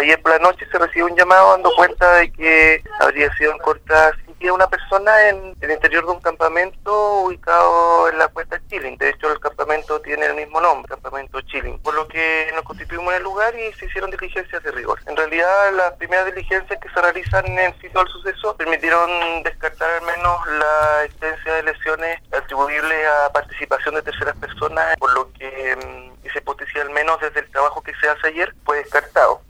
ayer por la noche se recibió un llamado dando cuenta de que habría sido encontrada sin vida una persona en el interior de un campamento ubicado en la cuesta Chilling. De hecho, el campamento tiene el mismo nombre, campamento Chilling, por lo que nos constituimos en el lugar y se hicieron diligencias de rigor. En realidad, las primeras diligencias que se realizan en el sitio del suceso permitieron descartar al menos la existencia de lesiones atribuibles a participación de terceras personas, por lo que mm, esa hipótesis, al menos desde el trabajo que se hace ayer, fue descartado.